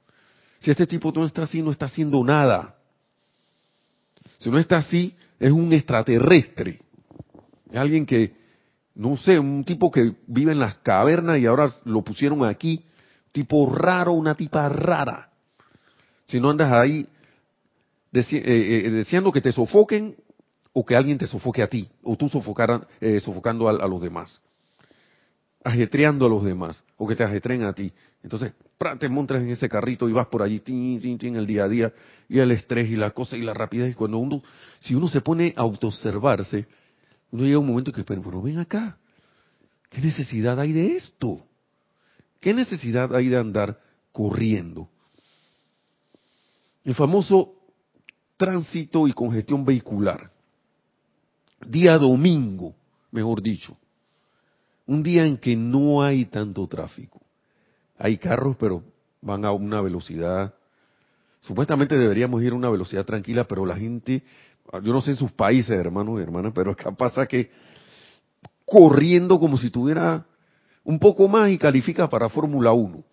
Si este tipo no está así, no está haciendo nada. Si no está así, es un extraterrestre. Es alguien que, no sé, un tipo que vive en las cavernas y ahora lo pusieron aquí. Tipo raro, una tipa rara. Si no andas ahí eh, eh, deseando que te sofoquen o que alguien te sofoque a ti, o tú eh, sofocando a los demás ajetreando a los demás o que te ajetreen a ti. Entonces, te montas en ese carrito y vas por allí, tin, tin, tin, el día a día, y el estrés y la cosa y la rapidez. Y cuando uno, si uno se pone a autoobservarse, uno llega a un momento que, pero, pero ven acá, ¿qué necesidad hay de esto? ¿Qué necesidad hay de andar corriendo? El famoso tránsito y congestión vehicular. Día domingo, mejor dicho un día en que no hay tanto tráfico. Hay carros, pero van a una velocidad. Supuestamente deberíamos ir a una velocidad tranquila, pero la gente, yo no sé en sus países, hermanos y hermanas, pero acá pasa que corriendo como si tuviera un poco más y califica para Fórmula 1.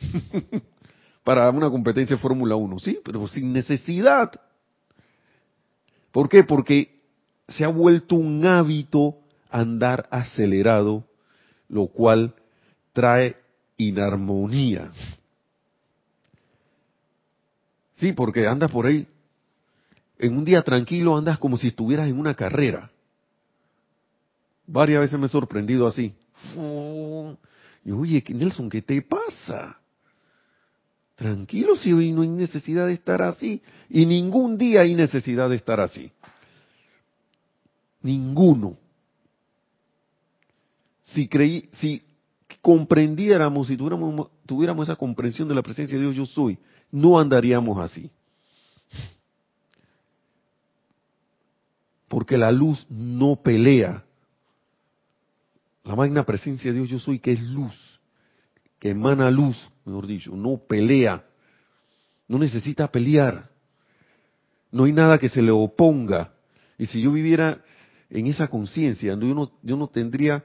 para una competencia Fórmula 1, sí, pero sin necesidad. ¿Por qué? Porque se ha vuelto un hábito andar acelerado lo cual trae inarmonía. Sí, porque andas por ahí, en un día tranquilo andas como si estuvieras en una carrera. Varias veces me he sorprendido así. Y oye, Nelson, ¿qué te pasa? Tranquilo, si hoy no hay necesidad de estar así. Y ningún día hay necesidad de estar así. Ninguno si creí, si comprendiéramos, si tuviéramos, tuviéramos esa comprensión de la presencia de Dios yo soy, no andaríamos así. Porque la luz no pelea. La magna presencia de Dios yo soy, que es luz, que emana luz, mejor dicho, no pelea, no necesita pelear, no hay nada que se le oponga. Y si yo viviera en esa conciencia, yo no, yo no tendría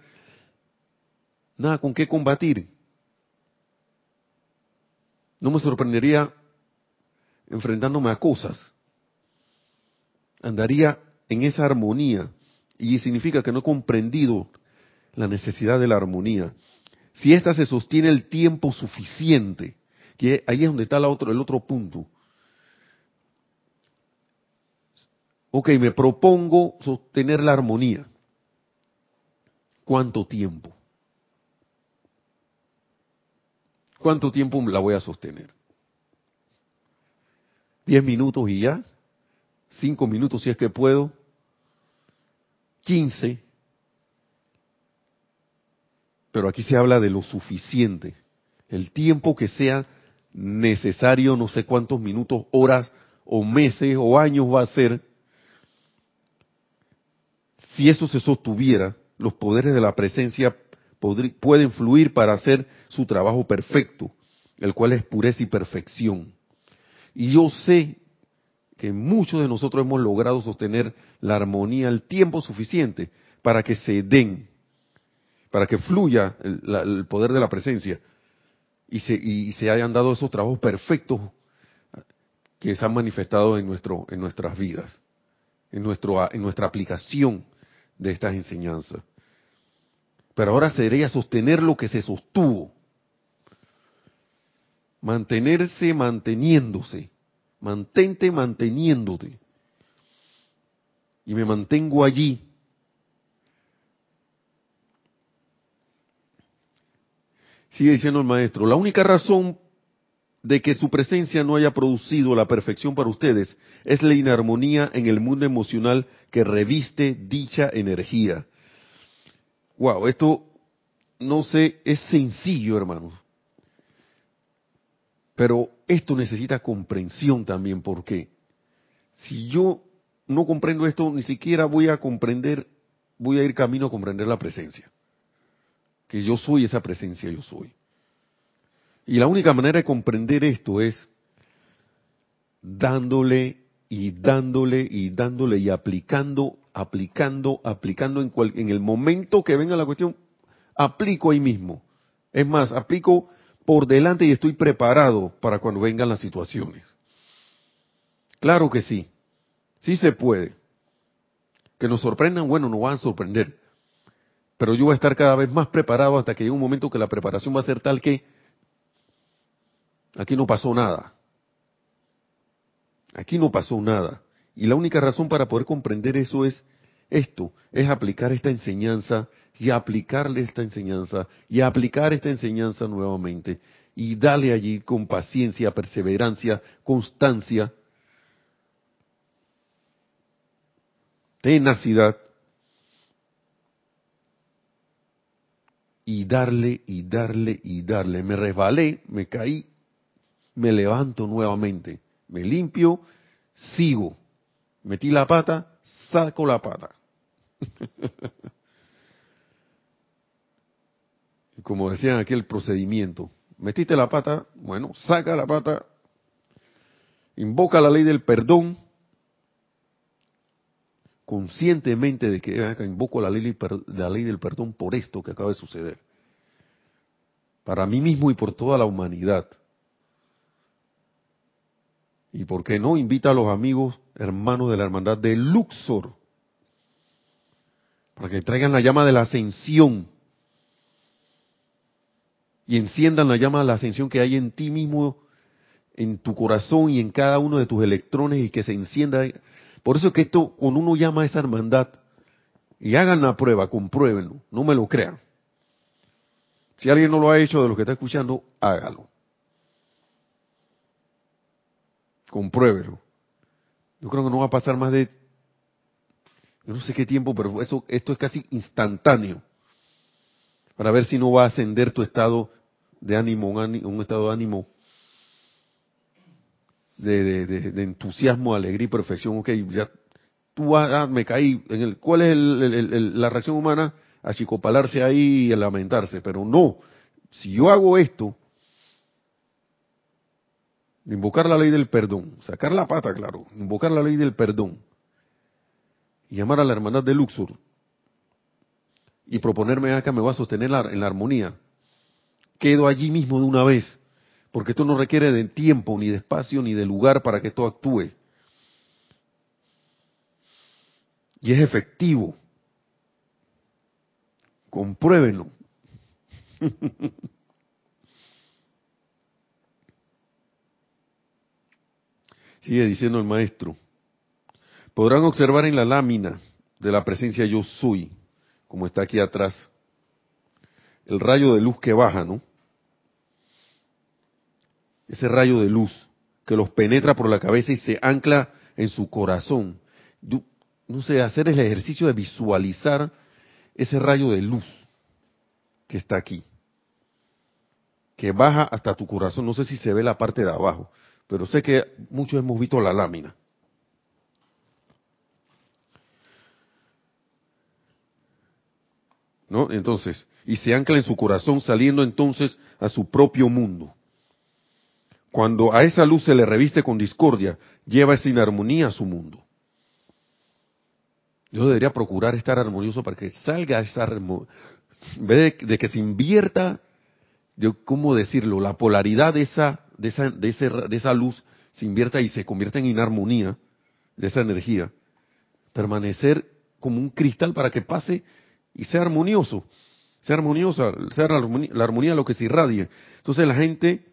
nada con qué combatir. No me sorprendería enfrentándome a cosas. Andaría en esa armonía y significa que no he comprendido la necesidad de la armonía. Si ésta se sostiene el tiempo suficiente, que ahí es donde está la otro, el otro punto. Ok, me propongo sostener la armonía. ¿Cuánto tiempo? ¿Cuánto tiempo la voy a sostener? ¿Diez minutos y ya? ¿Cinco minutos si es que puedo? ¿Quince? Pero aquí se habla de lo suficiente. El tiempo que sea necesario, no sé cuántos minutos, horas o meses o años va a ser. Si eso se sostuviera, los poderes de la presencia pueden fluir para hacer su trabajo perfecto, el cual es pureza y perfección. Y yo sé que muchos de nosotros hemos logrado sostener la armonía el tiempo suficiente para que se den para que fluya el, poder de la presencia y se, y se hayan dado esos trabajos perfectos que se han manifestado en, nuestro, en nuestras vidas, en, nuestro, en nuestra aplicación de estas enseñanzas. Pero ahora sería sostener lo que se sostuvo. Mantenerse manteniéndose. Mantente manteniéndote. Y me mantengo allí Sigue diciendo el maestro, la única razón de que su presencia no haya producido la perfección para ustedes es la inarmonía en el mundo emocional que reviste dicha energía. Wow, esto no sé, es sencillo, hermanos. Pero esto necesita comprensión también, porque si yo no comprendo esto, ni siquiera voy a comprender, voy a ir camino a comprender la presencia que yo soy esa presencia, yo soy. Y la única manera de comprender esto es dándole y dándole y dándole y aplicando, aplicando, aplicando en, en el momento que venga la cuestión, aplico ahí mismo. Es más, aplico por delante y estoy preparado para cuando vengan las situaciones. Claro que sí, sí se puede. Que nos sorprendan, bueno, nos van a sorprender pero yo voy a estar cada vez más preparado hasta que llegue un momento que la preparación va a ser tal que aquí no pasó nada. Aquí no pasó nada. Y la única razón para poder comprender eso es esto, es aplicar esta enseñanza y aplicarle esta enseñanza y aplicar esta enseñanza nuevamente y darle allí con paciencia, perseverancia, constancia, tenacidad y darle y darle y darle. Me resbalé, me caí, me levanto nuevamente, me limpio, sigo. Metí la pata, saco la pata. Como decían aquí el procedimiento, metiste la pata, bueno, saca la pata, invoca la ley del perdón, conscientemente de que invoco la ley, la ley del perdón por esto que acaba de suceder. Para mí mismo y por toda la humanidad. Y por qué no invita a los amigos, hermanos de la hermandad de Luxor, para que traigan la llama de la ascensión y enciendan la llama de la ascensión que hay en ti mismo, en tu corazón y en cada uno de tus electrones y que se encienda por eso es que esto, cuando uno llama a esa hermandad, y hagan la prueba, compruébenlo, no me lo crean. Si alguien no lo ha hecho de lo que está escuchando, hágalo. Compruébelo. Yo creo que no va a pasar más de, yo no sé qué tiempo, pero eso, esto es casi instantáneo. Para ver si no va a ascender tu estado de ánimo, un estado de ánimo de, entusiasmo, alegría y perfección. Ok, ya tú ah, me caí. En el, ¿Cuál es la reacción humana? Achicopalarse ahí y lamentarse. Pero no, si yo hago esto, invocar la ley del perdón, sacar la pata, claro, invocar la ley del perdón llamar a la hermandad de Luxor y proponerme acá me voy a sostener en la armonía, quedo allí mismo de una vez, porque esto no requiere de tiempo, ni de espacio, ni de lugar para que esto actúe. Y es efectivo. Compruébenlo. Sigue diciendo el maestro. Podrán observar en la lámina de la presencia yo soy, como está aquí atrás, el rayo de luz que baja, ¿no? Ese rayo de luz que los penetra por la cabeza y se ancla en su corazón. no sé, hacer el ejercicio de visualizar ese rayo de luz que está aquí, que baja hasta tu corazón. No sé si se ve la parte de abajo, pero sé que muchos hemos visto la lámina. ¿No? Entonces, y se ancla en su corazón saliendo entonces a su propio mundo. Cuando a esa luz se le reviste con discordia, lleva esa inarmonía a su mundo. Yo debería procurar estar armonioso para que salga esa en vez de, que se invierta, ¿cómo decirlo? La polaridad de esa, de esa, de, de esa luz se invierta y se convierta en inarmonía de esa energía. Permanecer como un cristal para que pase y sea armonioso. Sea armoniosa, sea la armonía, lo que se irradie. Entonces la gente,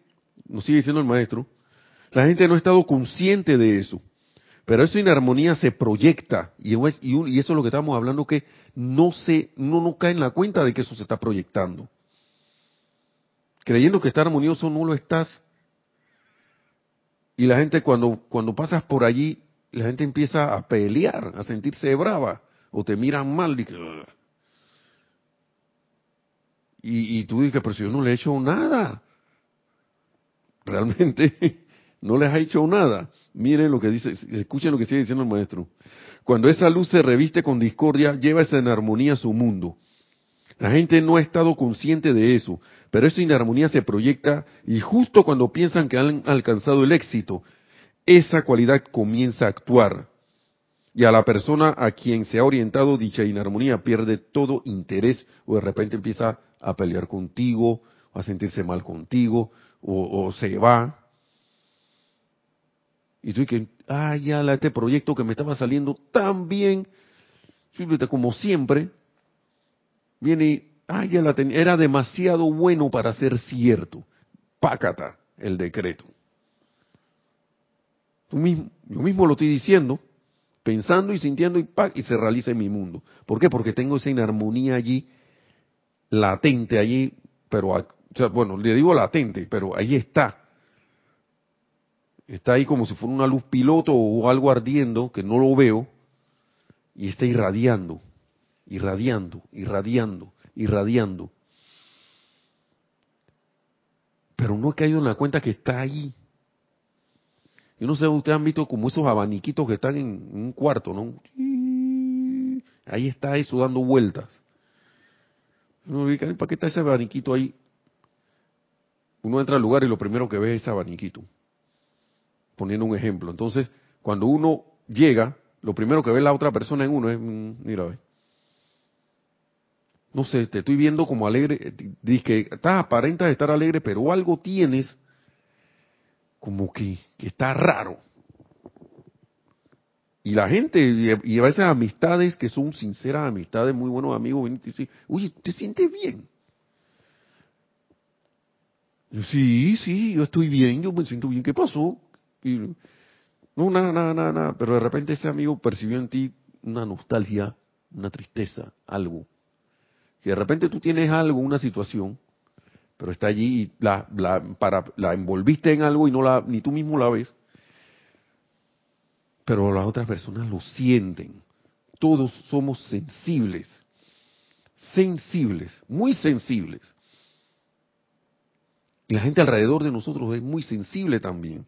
nos sigue diciendo el maestro, la gente no ha estado consciente de eso. Pero esa inarmonía se proyecta y, eso es lo que estamos hablando que no se, no, no cae en la cuenta de que eso se está proyectando. Creyendo que está armonioso no lo estás. Y la gente cuando, cuando pasas por allí, la gente empieza a pelear, a sentirse brava, o te miran mal. Y, y tú dices, pero si yo no le he hecho nada. Realmente no les ha hecho nada. Miren lo que dice, escuchen lo que sigue diciendo el maestro. Cuando esa luz se reviste con discordia, lleva esa inarmonía a su mundo. La gente no ha estado consciente de eso, pero esa inarmonía se proyecta y justo cuando piensan que han alcanzado el éxito, esa cualidad comienza a actuar. Y a la persona a quien se ha orientado dicha inarmonía pierde todo interés o de repente empieza a pelear contigo, a sentirse mal contigo, o, se va. Y tú que, ah, ya, este proyecto que me estaba saliendo tan bien, como siempre, viene y, ah, ya la tenía, era demasiado bueno para ser cierto. Pácata el decreto. Tú mismo, yo mismo lo estoy diciendo, pensando y sintiendo y, y se realiza en mi mundo. ¿Por qué? Porque tengo esa inarmonía allí, latente allí, pero, bueno, le digo latente, pero ahí está está ahí como si fuera una luz piloto o algo ardiendo que no lo veo y está irradiando, irradiando, irradiando, irradiando. Pero no he caído en la cuenta que está ahí. Yo no sé, ustedes han visto como esos abaniquitos que están en un cuarto, ¿no? Ahí está eso dando vueltas. ¿Para qué está ese abaniquito ahí? Uno entra al lugar y lo primero que ve es ese abaniquito poniendo un ejemplo. Entonces, cuando uno llega, lo primero que ve la otra persona en uno es, mm, mira, ve. No sé, te estoy viendo como alegre, dices que estás aparentas estar alegre, pero algo tienes como que, que está raro. Y la gente, y a veces amistades que son sinceras amistades, muy buenos amigos, vienen y te dicen, oye, ¿te sientes bien? Yo, sí, sí, yo estoy bien, yo me siento bien. ¿Qué pasó? no, nada, nada, nada, nada. Pero de repente ese amigo percibió en ti una nostalgia, una tristeza, algo. Que de repente tú tienes algo, una situación, pero está allí y la, la, para, la envolviste en algo y no la, ni tú mismo la ves. Pero las otras personas lo sienten. Todos somos sensibles. Sensibles, muy sensibles. Y la gente alrededor de nosotros es muy sensible también.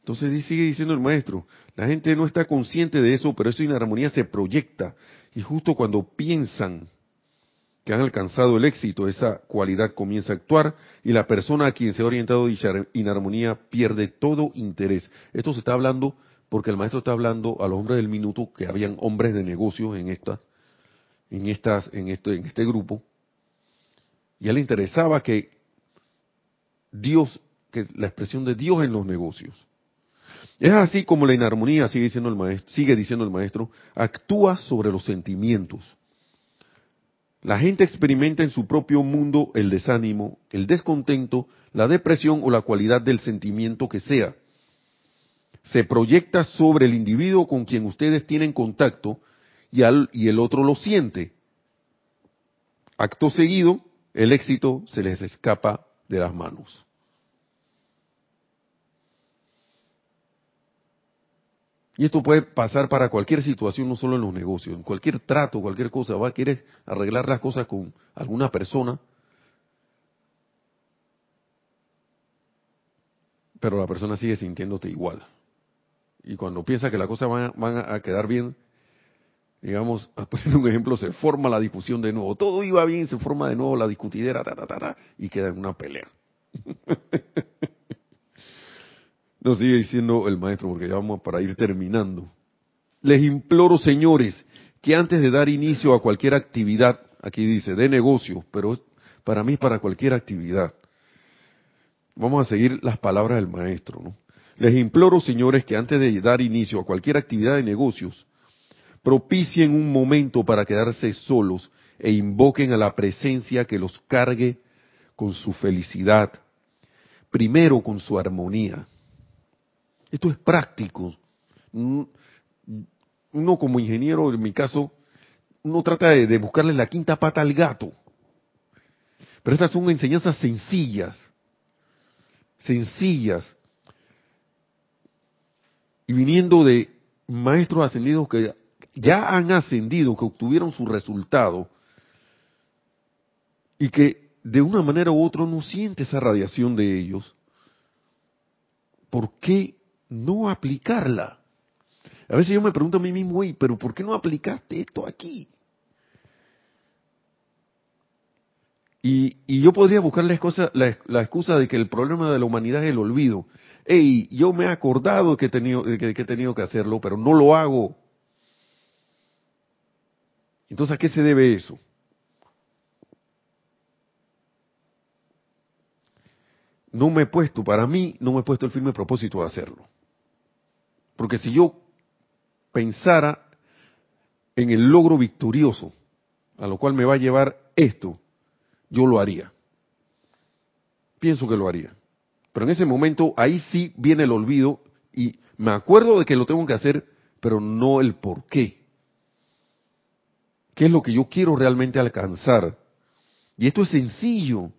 Entonces sigue diciendo el maestro, la gente no está consciente de eso, pero eso inarmonía se proyecta. Y justo cuando piensan que han alcanzado el éxito, esa cualidad comienza a actuar y la persona a quien se ha orientado dicha inarmonía pierde todo interés. Esto se está hablando porque el maestro está hablando a los hombres del minuto que habían hombres de negocios en estas, en estas, en este, en este grupo, y a él le interesaba que Dios, que es la expresión de Dios en los negocios. Es así como la inarmonía, sigue diciendo el maestro, sigue diciendo el maestro, actúa sobre los sentimientos. La gente experimenta en su propio mundo el desánimo, el descontento, la depresión o la cualidad del sentimiento que sea. Se proyecta sobre el individuo con quien ustedes tienen contacto y, el otro lo siente. Acto seguido, el éxito se les escapa de las manos. Y esto puede pasar para cualquier situación, no solo en los negocios, en cualquier trato, cualquier cosa. Va a querer arreglar las cosas con alguna persona, pero la persona sigue sintiéndote igual. Y cuando piensa que las cosas van, a quedar bien, digamos, poner un ejemplo, se forma la discusión de nuevo. Todo iba bien, se forma de nuevo la discutidera, ta, ta, ta, ta y queda en una pelea. Nos sigue diciendo el maestro, porque ya vamos para ir terminando. Les imploro, señores, que antes de dar inicio a cualquier actividad, aquí dice, de negocio, pero para mí para cualquier actividad. Vamos a seguir las palabras del maestro, ¿no? Les imploro, señores, que antes de dar inicio a cualquier actividad de negocios, propicien un momento para quedarse solos e invoquen a la presencia que los cargue con su felicidad, primero con su armonía. Esto es práctico. Uno como ingeniero, en mi caso, uno trata de, buscarle la quinta pata al gato. Pero estas son enseñanzas sencillas, sencillas. Y viniendo de maestros ascendidos que ya han ascendido, que obtuvieron su resultado, y que de una manera u otra no siente esa radiación de ellos, ¿por qué no aplicarla. A veces yo me pregunto a mí mismo, pero ¿por qué no aplicaste esto aquí? Y, yo podría buscar la excusa, la, excusa, de que el problema de la humanidad es el olvido. Ey, yo me he acordado que he, tenido, que he tenido que hacerlo, pero no lo hago. Entonces, ¿a qué se debe eso? No me he puesto, para mí, no me he puesto el firme propósito de hacerlo. Porque si yo pensara en el logro victorioso, a lo cual me va a llevar esto, yo lo haría. Pienso que lo haría. Pero en ese momento, ahí sí viene el olvido y me acuerdo de que lo tengo que hacer, pero no el por qué. ¿Qué es lo que yo quiero realmente alcanzar? Y esto es sencillo.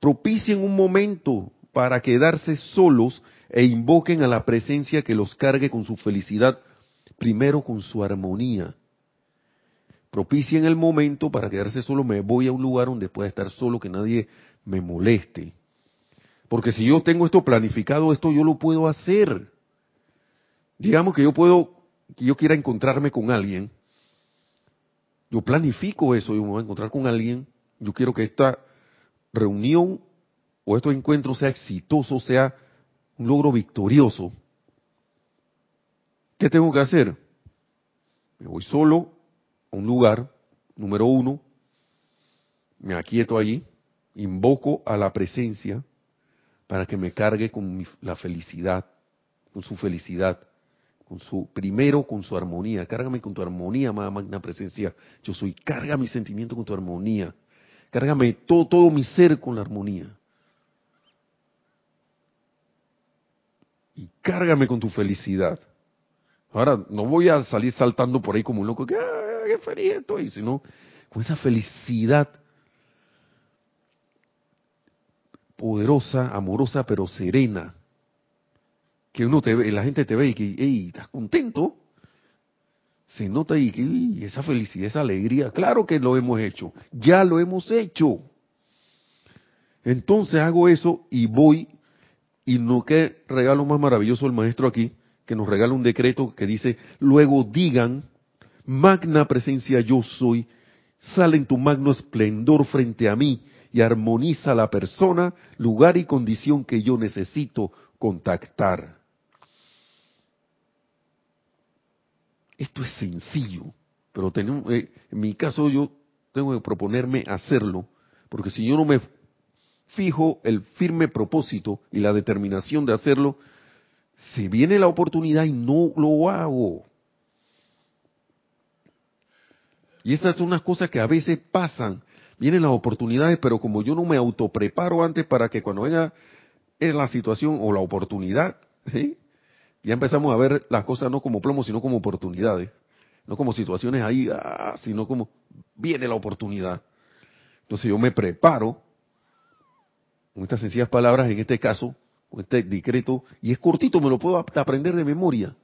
Propicien un momento para quedarse solos e invoquen a la presencia que los cargue con su felicidad, primero con su armonía. Propicien el momento para quedarse solo, me voy a un lugar donde pueda estar solo, que nadie me moleste. Porque si yo tengo esto planificado, esto yo lo puedo hacer. Digamos que yo puedo, que yo quiera encontrarme con alguien, yo planifico eso, yo me voy a encontrar con alguien, yo quiero que esta reunión o este encuentro sea exitoso, sea un logro victorioso, ¿qué tengo que hacer? Me voy solo a un lugar, número uno, me aquieto allí, invoco a la presencia para que me cargue con la felicidad, con su felicidad, con su primero con su armonía. Cárgame con tu armonía, magna presencia. Yo soy, carga mi sentimiento con tu armonía. Cárgame todo, todo mi ser con la armonía. Y cárgame con tu felicidad. Ahora, no voy a salir saltando por ahí como un loco, que ah, qué feliz estoy, sino con esa felicidad poderosa, amorosa, pero serena. Que uno te ve, la gente te ve y que, hey, ¿estás contento? Se nota ahí que esa felicidad, esa alegría, claro que lo hemos hecho, ya lo hemos hecho. Entonces hago eso y voy y no qué regalo más maravilloso el maestro aquí, que nos regala un decreto que dice, luego digan, magna presencia yo soy, sale en tu magno esplendor frente a mí y armoniza la persona, lugar y condición que yo necesito contactar. Esto es sencillo, pero tenemos, eh, en mi caso yo tengo que proponerme hacerlo, porque si yo no me fijo el firme propósito y la determinación de hacerlo, si viene la oportunidad y no lo hago. Y estas son unas cosas que a veces pasan. Vienen las oportunidades, pero como yo no me autopreparo antes para que cuando venga la situación o la oportunidad, ya empezamos a ver las cosas no como plomo, sino como oportunidades. No como situaciones ahí, ah, sino como viene la oportunidad. Entonces yo me preparo con estas sencillas palabras, en este caso, con este decreto, y es cortito, me lo puedo aprender de memoria.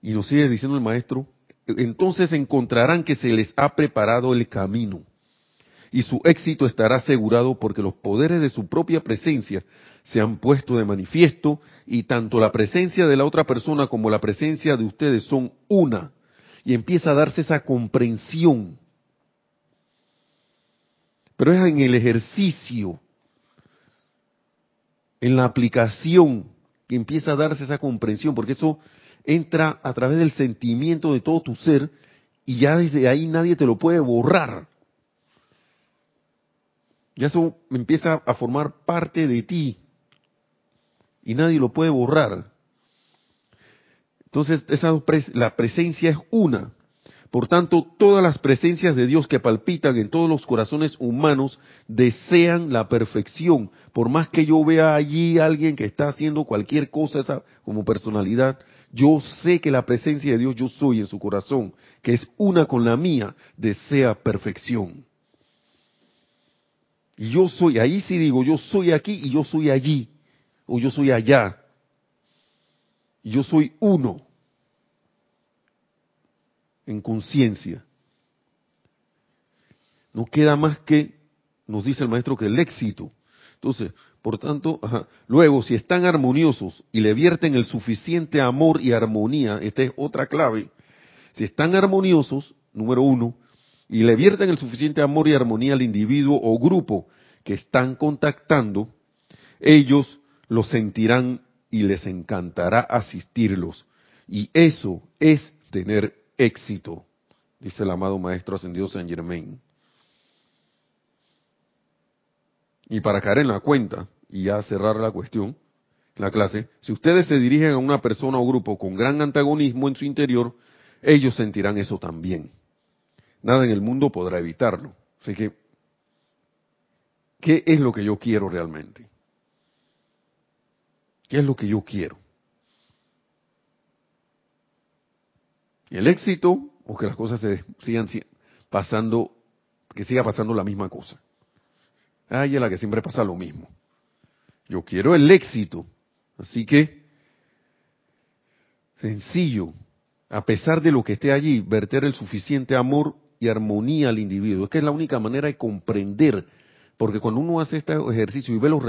Y nos sigue diciendo el maestro, entonces encontrarán que se les ha preparado el camino y su éxito estará asegurado porque los poderes de su propia presencia se han puesto de manifiesto y tanto la presencia de la otra persona como la presencia de ustedes son una y empieza a darse esa comprensión. Pero es en el ejercicio, en la aplicación, que empieza a darse esa comprensión, porque eso entra a través del sentimiento de todo tu ser y ya desde ahí nadie te lo puede borrar. Ya eso empieza a formar parte de ti y nadie lo puede borrar. Entonces, esa, la presencia es una. Por tanto, todas las presencias de Dios que palpitan en todos los corazones humanos desean la perfección. Por más que yo vea allí a alguien que está haciendo cualquier cosa como personalidad, yo sé que la presencia de Dios yo soy en su corazón, que es una con la mía, desea perfección. Y yo soy, ahí sí digo, yo soy aquí y yo soy allí, o yo soy allá. Yo soy uno en conciencia. No queda más que, nos dice el maestro, que el éxito. Entonces, por tanto, luego, si están armoniosos y le vierten el suficiente amor y armonía, esta es otra clave, si están armoniosos, número uno, y le vierten el suficiente amor y armonía al individuo o grupo que están contactando, ellos lo sentirán y les encantará asistirlos. Y eso es tener éxito, dice el amado Maestro Ascendido San Germain. Y para caer en la cuenta y ya cerrar la cuestión, la clase, si ustedes se dirigen a una persona o grupo con gran antagonismo en su interior, ellos sentirán eso también. Nada en el mundo podrá evitarlo. Así que, ¿qué es lo que yo quiero realmente? ¿Qué es lo que yo quiero? El éxito o que las cosas se sigan pasando, que siga pasando la misma cosa. Ay, es la que siempre pasa lo mismo. Yo quiero el éxito. Así que, sencillo, a pesar de lo que esté allí, verter el suficiente amor y armonía al individuo. Es que es la única manera de comprender, porque cuando uno hace este ejercicio y ve los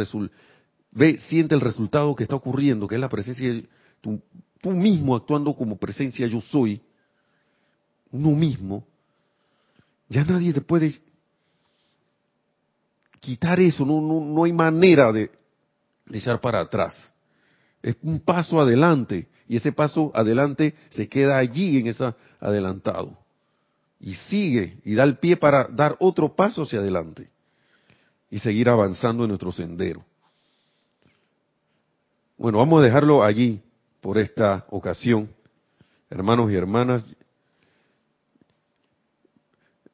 ve, siente el resultado que está ocurriendo, que es la presencia, tú, tú mismo actuando como presencia yo soy, uno mismo, ya nadie te puede quitar eso, no, no, no hay manera de, de echar para atrás. Es un paso adelante y ese paso adelante se queda allí en ese adelantado. Y sigue y da el pie para dar otro paso hacia adelante y seguir avanzando en nuestro sendero. Bueno, vamos a dejarlo allí por esta ocasión. Hermanos y hermanas,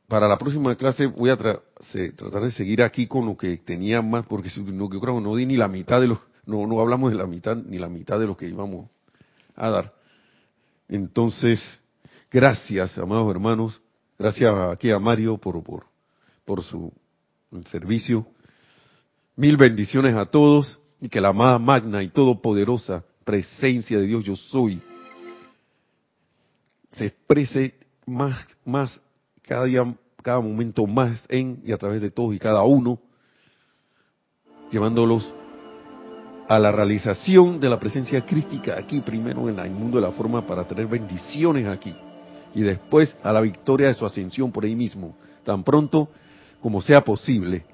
para la próxima clase voy a tratar de seguir aquí con lo que tenía más, porque no, yo creo no di ni la mitad de lo, no, no hablamos de la mitad, ni la mitad de lo que íbamos a dar. Entonces, gracias, amados hermanos, gracias aquí a Mario por, por, por su servicio. Mil bendiciones a todos y que la amada magna y todopoderosa presencia de Dios yo soy se exprese más, más cada día, cada momento más en y a través de todos y cada uno, llevándolos a la realización de la presencia crítica aquí, primero en el mundo de la forma para tener bendiciones aquí y después a la victoria de su ascensión por ahí mismo, tan pronto como sea posible.